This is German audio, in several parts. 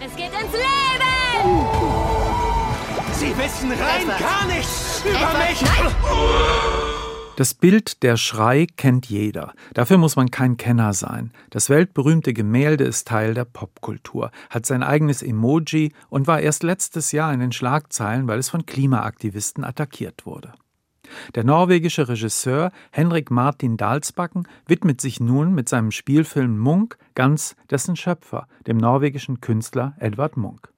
Es geht ins Leben! Sie wissen rein Edward. gar nichts über Edward, mich! nein. Das Bild Der Schrei kennt jeder. Dafür muss man kein Kenner sein. Das weltberühmte Gemälde ist Teil der Popkultur, hat sein eigenes Emoji und war erst letztes Jahr in den Schlagzeilen, weil es von Klimaaktivisten attackiert wurde. Der norwegische Regisseur Henrik Martin Dalsbakken widmet sich nun mit seinem Spielfilm Munch ganz dessen Schöpfer, dem norwegischen Künstler Edvard Munch.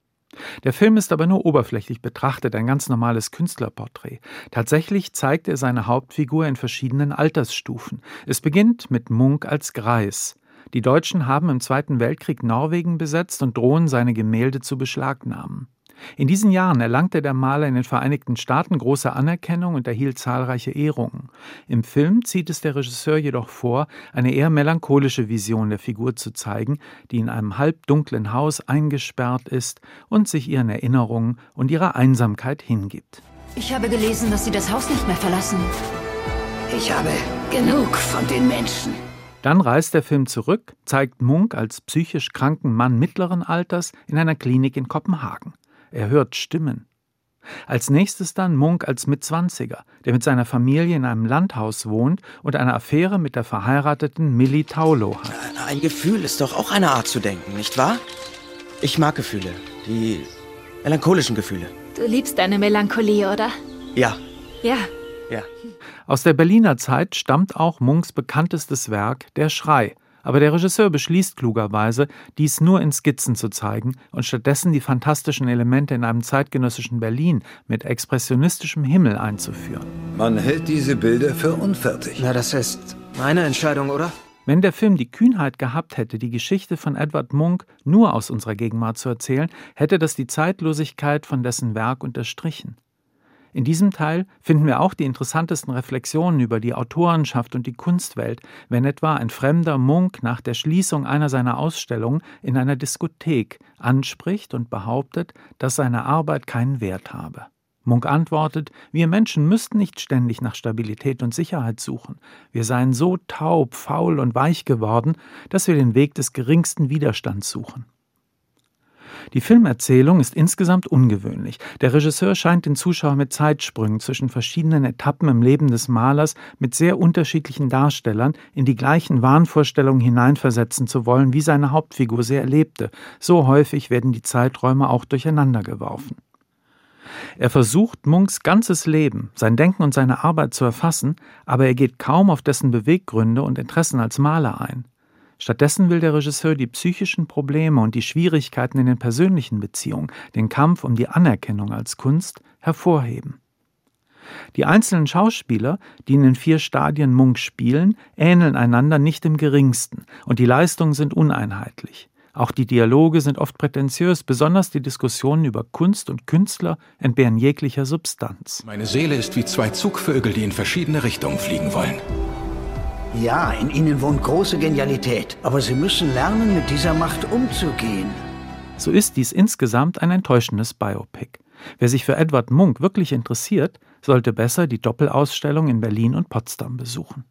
Der Film ist aber nur oberflächlich betrachtet ein ganz normales Künstlerporträt. Tatsächlich zeigt er seine Hauptfigur in verschiedenen Altersstufen. Es beginnt mit Munch als Greis. Die Deutschen haben im Zweiten Weltkrieg Norwegen besetzt und drohen seine Gemälde zu beschlagnahmen. In diesen Jahren erlangte der Maler in den Vereinigten Staaten große Anerkennung und erhielt zahlreiche Ehrungen. Im Film zieht es der Regisseur jedoch vor, eine eher melancholische Vision der Figur zu zeigen, die in einem halbdunklen Haus eingesperrt ist und sich ihren Erinnerungen und ihrer Einsamkeit hingibt. Ich habe gelesen, dass Sie das Haus nicht mehr verlassen. Ich habe genug von den Menschen. Dann reist der Film zurück, zeigt Munk als psychisch kranken Mann mittleren Alters in einer Klinik in Kopenhagen. Er hört Stimmen. Als nächstes dann Munk als Mitzwanziger, der mit seiner Familie in einem Landhaus wohnt und eine Affäre mit der verheirateten Millie Taulo hat. Ein Gefühl ist doch auch eine Art zu denken, nicht wahr? Ich mag Gefühle. Die melancholischen Gefühle. Du liebst deine Melancholie, oder? Ja, Ja. ja. Aus der Berliner Zeit stammt auch Munks bekanntestes Werk Der Schrei, aber der Regisseur beschließt klugerweise, dies nur in Skizzen zu zeigen und stattdessen die fantastischen Elemente in einem zeitgenössischen Berlin mit expressionistischem Himmel einzuführen. Man hält diese Bilder für unfertig. Na, das ist meine Entscheidung, oder? Wenn der Film die Kühnheit gehabt hätte, die Geschichte von Edward Munch nur aus unserer Gegenwart zu erzählen, hätte das die Zeitlosigkeit von dessen Werk unterstrichen. In diesem Teil finden wir auch die interessantesten Reflexionen über die Autorenschaft und die Kunstwelt, wenn etwa ein fremder Munk nach der Schließung einer seiner Ausstellungen in einer Diskothek anspricht und behauptet, dass seine Arbeit keinen Wert habe. Munk antwortet, wir Menschen müssten nicht ständig nach Stabilität und Sicherheit suchen. Wir seien so taub, faul und weich geworden, dass wir den Weg des geringsten Widerstands suchen. Die Filmerzählung ist insgesamt ungewöhnlich. Der Regisseur scheint den Zuschauer mit Zeitsprüngen zwischen verschiedenen Etappen im Leben des Malers mit sehr unterschiedlichen Darstellern in die gleichen Wahnvorstellungen hineinversetzen zu wollen, wie seine Hauptfigur sie erlebte. So häufig werden die Zeiträume auch durcheinandergeworfen. Er versucht, Munks ganzes Leben, sein Denken und seine Arbeit zu erfassen, aber er geht kaum auf dessen Beweggründe und Interessen als Maler ein. Stattdessen will der Regisseur die psychischen Probleme und die Schwierigkeiten in den persönlichen Beziehungen, den Kampf um die Anerkennung als Kunst hervorheben. Die einzelnen Schauspieler, die in den vier Stadien Munk spielen, ähneln einander nicht im geringsten, und die Leistungen sind uneinheitlich. Auch die Dialoge sind oft prätentiös, besonders die Diskussionen über Kunst und Künstler entbehren jeglicher Substanz. Meine Seele ist wie zwei Zugvögel, die in verschiedene Richtungen fliegen wollen. Ja, in ihnen wohnt große Genialität. Aber sie müssen lernen, mit dieser Macht umzugehen. So ist dies insgesamt ein enttäuschendes Biopic. Wer sich für Edward Munk wirklich interessiert, sollte besser die Doppelausstellung in Berlin und Potsdam besuchen.